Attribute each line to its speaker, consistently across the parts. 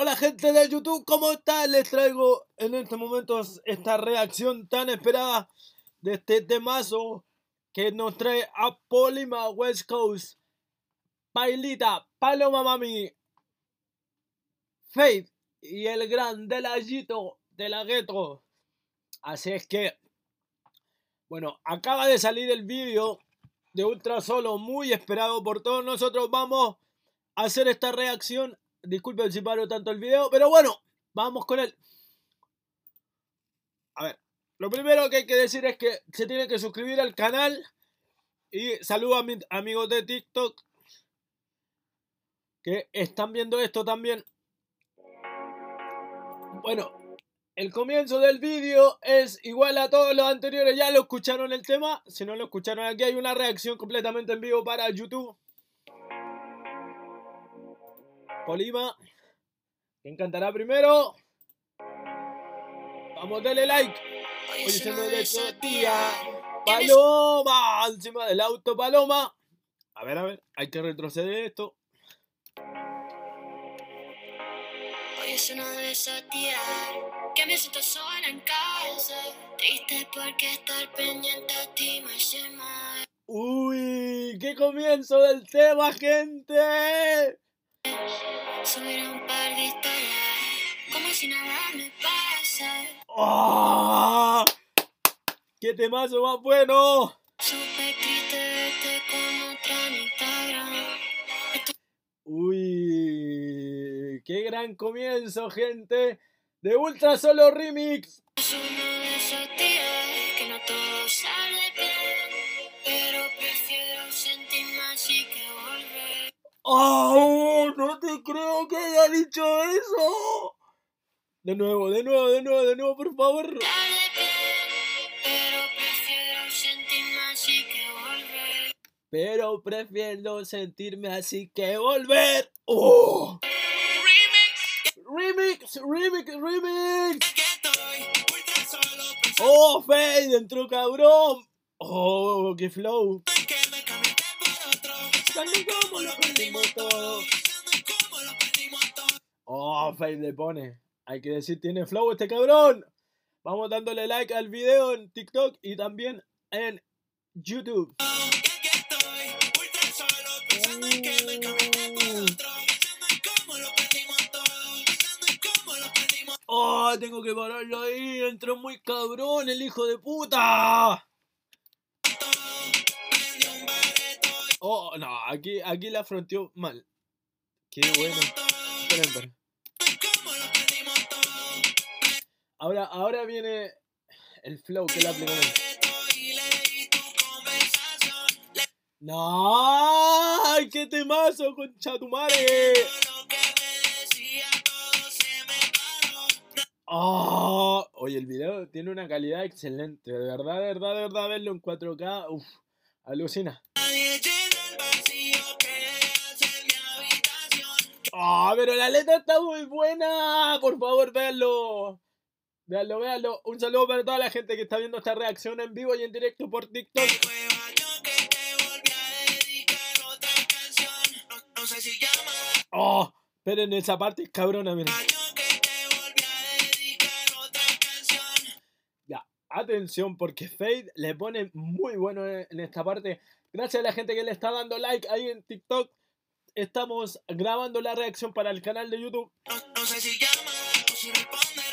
Speaker 1: Hola gente de YouTube, ¿cómo están? Les traigo en este momento esta reacción tan esperada de este temazo que nos trae a Polima West Coast, Pailita, Paloma Mami, Faith y el gran Delayito de la Gueto. Así es que, bueno, acaba de salir el vídeo de Ultra Solo, muy esperado por todos nosotros. Vamos a hacer esta reacción Disculpen si paro tanto el video, pero bueno, vamos con él. A ver, lo primero que hay que decir es que se tienen que suscribir al canal. Y saludo a mis amigos de TikTok que están viendo esto también. Bueno, el comienzo del vídeo es igual a todos los anteriores. Ya lo escucharon el tema. Si no lo escucharon aquí hay una reacción completamente en vivo para YouTube. Polima. ¿Quién cantará primero? Vamos, dale like. Hoy se me de tía. Paloma. Encima del auto, Paloma. A ver, a ver. Hay que retroceder esto.
Speaker 2: Hoy es una de esas días que me siento sola en casa. Triste porque estar pendiente a ti me hace mal.
Speaker 1: Uy, qué comienzo del tema, gente
Speaker 2: subir un par de historias, como si nada me pasa.
Speaker 1: ¡Oh! ¡Qué temazo más bueno!
Speaker 2: Súper triste verte con otra en Instagram.
Speaker 1: Uy, qué gran comienzo, gente, de Ultra Solo Remix.
Speaker 2: Es uno de esos días que no todo sale bien, pero prefiero sentirme así que volver.
Speaker 1: ¡Oh! Creo que haya dicho eso. De nuevo, de nuevo, de nuevo, de nuevo, por favor.
Speaker 2: Pero prefiero sentirme así que volver.
Speaker 1: ¡Oh!
Speaker 2: Remix.
Speaker 1: Remix, remix, ¡Oh, Fade! Entró cabrón. ¡Oh, qué flow! Dame como lo perdimos todo. ¡Oh, Fade le pone! Hay que decir, tiene flow este cabrón. Vamos dándole like al video en TikTok y también en YouTube. ¡Oh, tengo que pararlo ahí! Entró muy cabrón el hijo de puta. Oh, no, aquí, aquí la fronteó mal. Qué bueno. Esperen, Ahora, ahora viene el flow que le aplicó. ¡No! ¡Ay, qué temazo,
Speaker 2: me paró.
Speaker 1: ¡Oh! Oye, el video tiene una calidad excelente. De verdad, de verdad, de verdad, verlo en 4K. Uf, alucina.
Speaker 2: Habitación.
Speaker 1: ¡Oh, pero la letra está muy buena! Por favor, véanlo. Véanlo, véanlo. Un saludo para toda la gente que está viendo esta reacción en vivo y en directo por TikTok. ¡Oh! Esperen, esa parte es cabrona, miren.
Speaker 2: yo que te volví a dedicar otra canción.
Speaker 1: Ya, atención, porque Fade le pone muy bueno en en esta parte. Gracias a la gente que le está dando like ahí en TikTok. Estamos grabando la reacción para el canal de YouTube.
Speaker 2: No, no sé si llama o si responderá.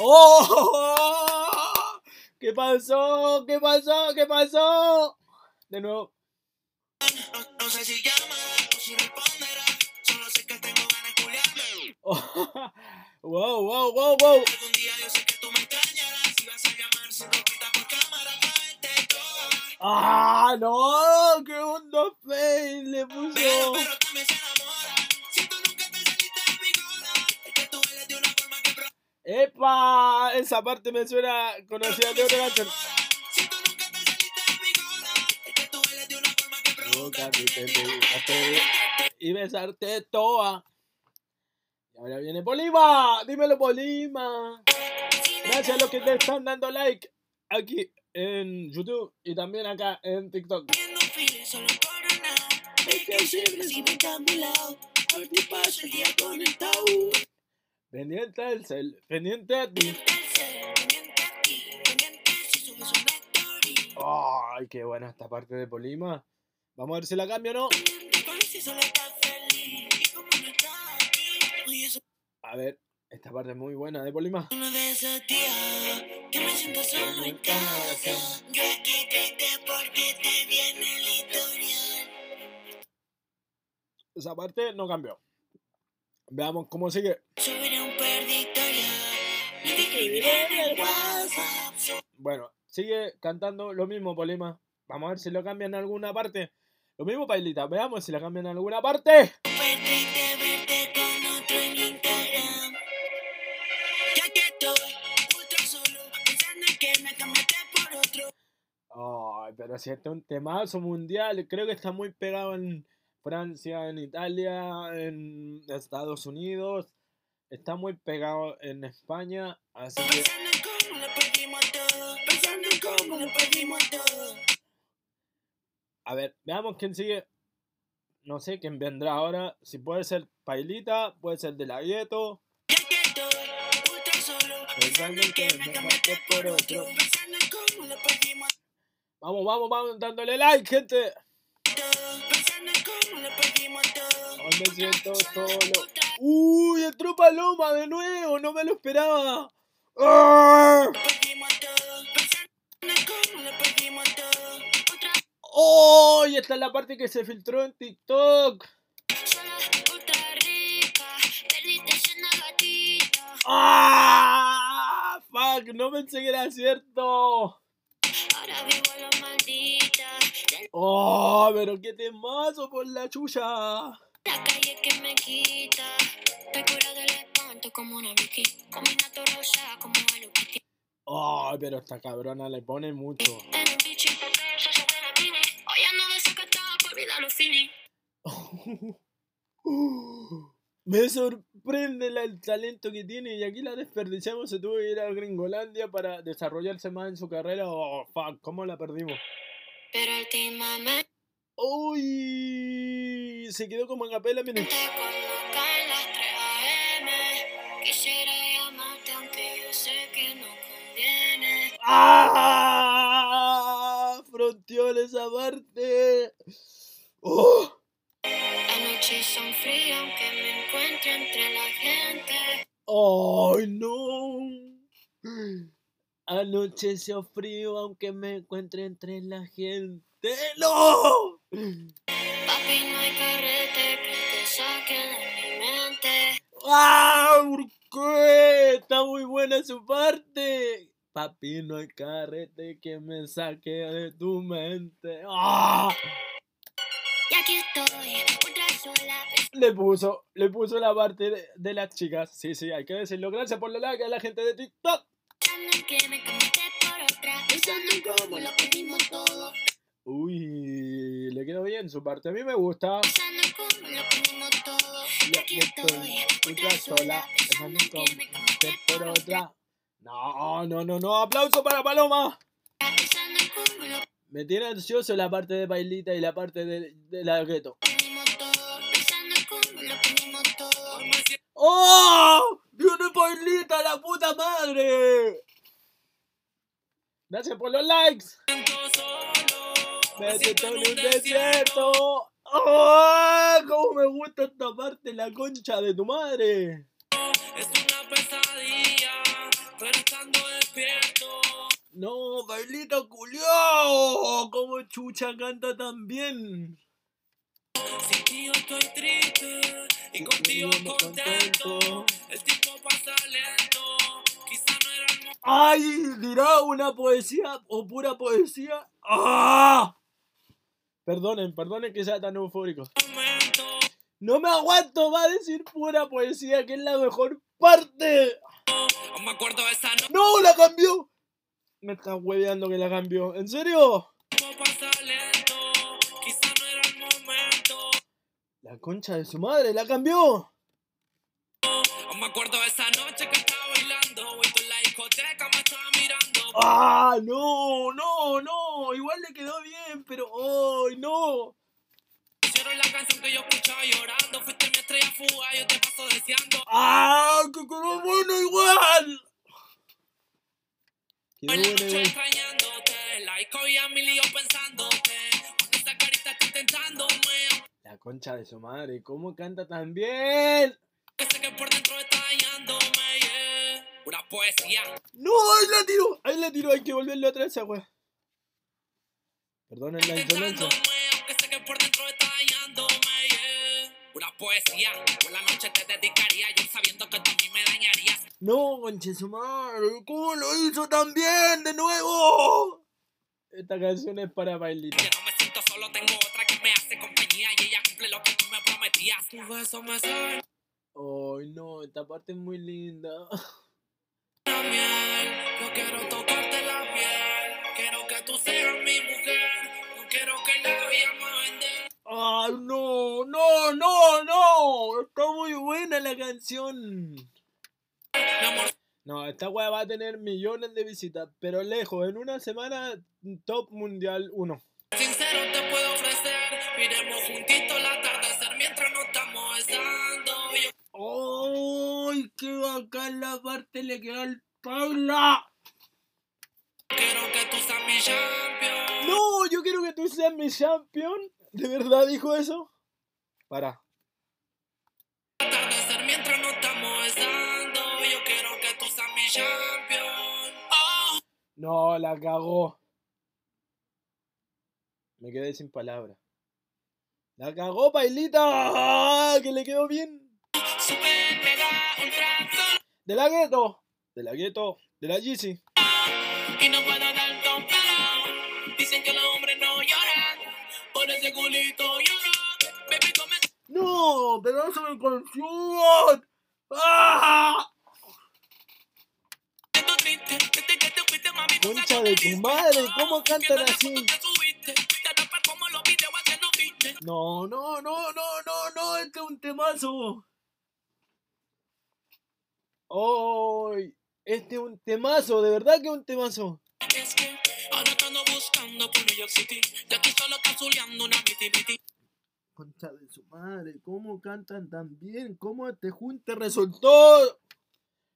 Speaker 1: ¡Oh! ¿Qué pasó? ¿Qué pasó? ¿Qué pasó? De nuevo.
Speaker 2: No, sé si llama o si responderá. Solo sé que tengo ganas de culiarme.
Speaker 1: Wow, wow, wow, wow.
Speaker 2: Algún día yo sé que tú me extrañarás. Si vas a llamar sin ropita por cámara para verte toda.
Speaker 1: ¡Ah, no! ¡Qué onda Fade le puso! ¡Epa! Esa parte me suena conocida de otra canción. Y besarte toa. Y ahora viene Polima. Dímelo, Polima. Gracias a los que te están dando like aquí en YouTube y también acá en TikTok. Pendiente al cel, pendiente a ti. Ay, qué buena esta parte de Polima. Vamos a ver si la cambio o no. A ver, esta parte es muy buena de Polima. Esa parte no cambió. Veamos cómo sigue. Bueno, sigue cantando lo mismo Polima. Vamos a ver si lo cambian en alguna parte. Lo mismo Pailita. Veamos si la cambian en alguna parte. Ay, pero si este es un temazo mundial, creo que está muy pegado en Francia, en Italia, en Estados Unidos. Está muy pegado en España. Así que. A ver, veamos quién sigue. No sé quién vendrá ahora. Si puede ser Pailita, puede ser De La Gueto. Vamos, vamos, vamos, dándole like, gente. Hoy me siento solo. Uy, entró Paloma de nuevo, no me lo esperaba. ¡Ah! ¡Oh! Y esta es la parte que se filtró en TikTok. ¡Ah! Fuck, no pensé que era cierto.
Speaker 2: Ahora vivo
Speaker 1: ¡Oh! Pero qué temazo por la chucha.
Speaker 2: la calle que me quita. Te cura del espanto como una Vicky. Rosa.
Speaker 1: ¡Oh! Pero esta cabrona le pone mucho. Me sorprende la- el talento que tiene y aquí la desperdiciamos. Se tuvo que ir a Gringolandia para desarrollarse más en su carrera. Oh, fuck, ¿cómo la perdimos?
Speaker 2: Pero últimamente
Speaker 1: ¡Uy! Se quedó como en capela, miren.
Speaker 2: cuando caen las 3 AM. Quisiera llamarte aunque yo sé que no conviene.
Speaker 1: ¡Ah! Fronteó esa parte. ¡Oh!
Speaker 2: Anoche son frías aunque me encuentro entre la gente.
Speaker 1: ¡Ay, no! Anocheció frío aunque me encuentre entre la gente. ¡No!
Speaker 2: Papi, no hay carrete que te saque de mi mente.
Speaker 1: ¡Ah! ¿Por qué? Está muy buena su parte. Papi, no hay carrete que me saque de tu mente. ¡Ah!
Speaker 2: Y aquí estoy, ultra sola,
Speaker 1: Le puso, le puso la parte de, de las chicas. Sí, sí, hay que decirlo. Gracias por la like a la gente de TikTok.
Speaker 2: Pensando en que me cambiaste por otra. Pensando en cómo lo perdimos todo.
Speaker 1: Uy, le quedó bien su parte. A mí me gusta.
Speaker 2: Pensando en cómo lo perdimos todo. Y
Speaker 1: Ya
Speaker 2: aquí
Speaker 1: que
Speaker 2: estoy,
Speaker 1: estoy
Speaker 2: ultra sola, pensando en que me cambiaste
Speaker 1: por
Speaker 2: por otra.
Speaker 1: otra. No, no, no, no. Aplauso para Paloma.
Speaker 2: Pensando en cómo lo
Speaker 1: Me tiene ansioso la parte de Bailita y la parte de, de la gueto. ¡Oh! ¡Viene Bailita, la puta madre! Gracias por los likes. Me siento en un desierto. ¡Oh! ¡Cómo me gusta esta parte! La concha de tu madre.
Speaker 3: Es una pesadilla, pero estando despierto.
Speaker 1: No, Bailita culió. Como chucha canta tan bien.
Speaker 3: Sin ti yo estoy triste y contigo contento. El tiempo pasa lento,
Speaker 1: ¡Ay! ¿Dirá una poesía o pura poesía? ¡Ah! Perdonen, perdonen que sea tan eufórico. No me aguanto, va a decir pura poesía, que es la mejor parte. ¡No! ¡La cambió! Me está hueveando que la cambió. ¿En serio? La concha de su madre, la cambió.
Speaker 3: Me acuerdo de esa noche que
Speaker 1: ¡Ah! No, no, no. Igual le quedó bien, pero ¡ay, no!
Speaker 3: Hicieron la canción que yo escuchaba llorando. Fuiste mi estrella fuga, yo te paso deseando.
Speaker 1: ¡Ah! ¡Que quedó bueno igual! Quedó
Speaker 3: la
Speaker 1: bueno
Speaker 3: noche
Speaker 1: igual.
Speaker 3: extrañándote, la disco y a mil y yo pensándote. Con esa carita estoy tentándome.
Speaker 1: La concha de su madre, ¿cómo canta tan bien?
Speaker 3: Que sé que por dentro está dañándome, yeah. Pura poesía.
Speaker 1: ¡No! ¡Ahí la tiró! Ahí la tiró, hay que volverlo atrás esa wea. Perdonen la insolencia.
Speaker 3: Pura poesía. Por la noche te dedicaría, yo sabiendo que tú a mí me dañarías.
Speaker 1: No, conche su madre, ¿cómo lo hizo tan bien de nuevo? Esta canción es para bailita.
Speaker 3: Que no me siento solo, tengo otra que me hace compañía y ella cumple lo que tú me prometías. Tu beso me sabe
Speaker 1: Ay, no, esta parte es muy linda.
Speaker 3: a miel. Yo quiero tocarte la piel. Quiero que tú seas mi mujer. No quiero que la vayamos a vender.
Speaker 1: Ay, no, no, no, no. Está muy buena la canción. No, esta wea va a tener millones de visitas, pero lejos, en una semana, top mundial 1.
Speaker 3: sincero te puedo ofrecer. Miremos juntitos el atardecer
Speaker 1: ¡Ay, qué bacán la parte le quedó al Paula!
Speaker 3: quiero que tú seas mi champion.
Speaker 1: No, yo quiero que tú seas mi champion. ¿De verdad dijo eso? Para.
Speaker 3: Atardecer mientras nos estamos besando. Yo quiero que tú seas mi champion. Oh.
Speaker 1: No, la cagó. Me quedé sin palabras. La cagó, Pailita. ¡Ah! Que le quedó bien. De la gueto. De la gueto. De la Yeezy.
Speaker 3: Y no puedo dar. Dicen que los hombres no lloran. Por ese culito lloro. Baby, come
Speaker 1: No, pedazo de canción. ¡Ah!
Speaker 3: tú
Speaker 1: Concha de tu madre, ¿cómo cantan así? No, no, no, no, no, no. Este es un temazo. ¡Ay! Este es un temazo, de verdad que es un temazo. Concha de su madre, ¿cómo cantan tan bien? ¿Cómo este junte resultó?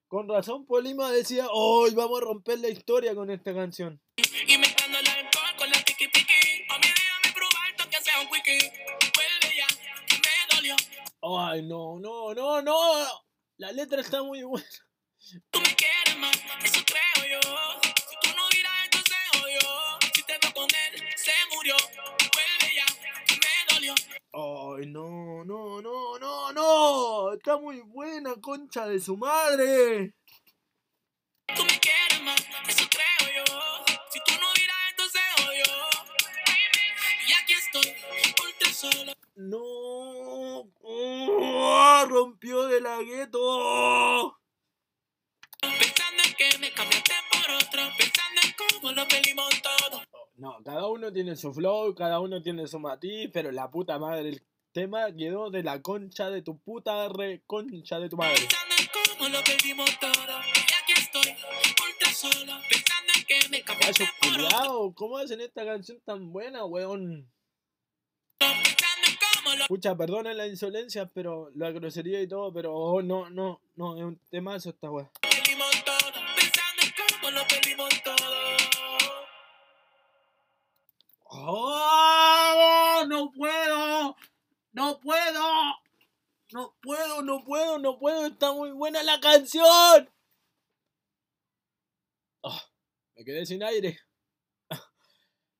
Speaker 1: Con razón Polima decía, hoy vamos a romper la historia con esta canción.
Speaker 3: Y mezclando el alcohol con la tiki tiki. A mí déjame probar que sea un quickie. Vuelve ya, que me dolió.
Speaker 1: Ay, no, no, no, no. La letra está muy buena.
Speaker 3: Tú me quieres más, eso creo yo. Si tú no entonces yo. Si te veo con él, se murió. Vuelve ya, que me dolió.
Speaker 1: Ay, no, no, no, no, no. Está muy buena, concha de su madre.
Speaker 3: Tú me quieres más, eso creo yo. Si tú no entonces yo. Y aquí estoy, ultra solo.
Speaker 1: No. Oh, rompió de la gueto.
Speaker 3: Pensando en que me cambiaste por otro. Pensando en cómo lo perdimos todo.
Speaker 1: No, cada uno tiene su flow, cada uno tiene su matiz, pero la puta madre, el tema quedó de la concha de tu puta re concha de tu madre.
Speaker 3: Pensando en cómo lo perdimos todo. Y aquí estoy, ultra solo. Pensando en que me cambiaste por otro.
Speaker 1: ¿cómo hacen esta canción tan buena, weón? Pucha, perdonen la insolencia, pero la grosería y todo, pero oh, no, no, no, es un temazo esta weá. ¡Oh! ¡No puedo! ¡No puedo! No puedo, no puedo, no puedo, está muy buena la canción. Ah, me quedé sin aire.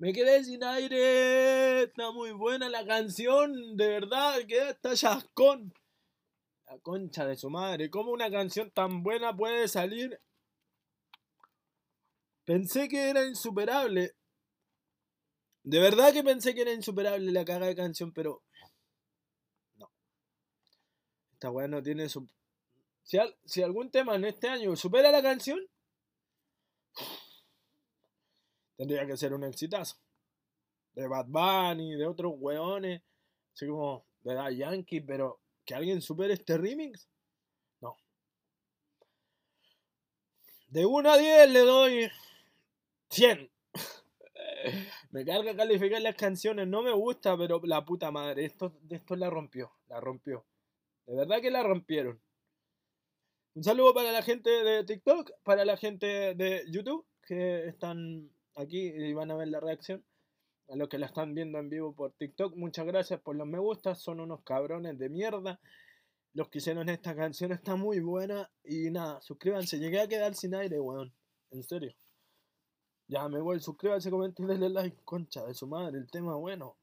Speaker 1: Me quedé sin aire. Está muy buena la canción, de verdad, queda hasta chascón. La concha de su madre, ¿cómo una canción tan buena puede salir? Pensé que era insuperable. De verdad que pensé que era insuperable la caga de canción, pero. No. Esta weá no tiene su. Si, al- si algún tema en este año supera la canción, tendría que ser un exitazo. De Bad Bunny, de otros weones, así como de Da Yankee, pero que alguien supere este remix, no. De 1 a 10 le doy 100. Me carga calificar las canciones, no me gusta, pero la puta madre, esto, esto la rompió, la rompió. De verdad que la rompieron. Un saludo para la gente de TikTok, para la gente de YouTube que están aquí van a ver la reacción. A los que la están viendo en vivo por TikTok, muchas gracias por los me gustas. Son unos cabrones de mierda. Los que hicieron esta canción está muy buena. Y nada, suscríbanse. Llegué a quedar sin aire, weón. En serio. Ya me voy, suscríbanse, comenten, denle like, concha de su madre. El tema bueno.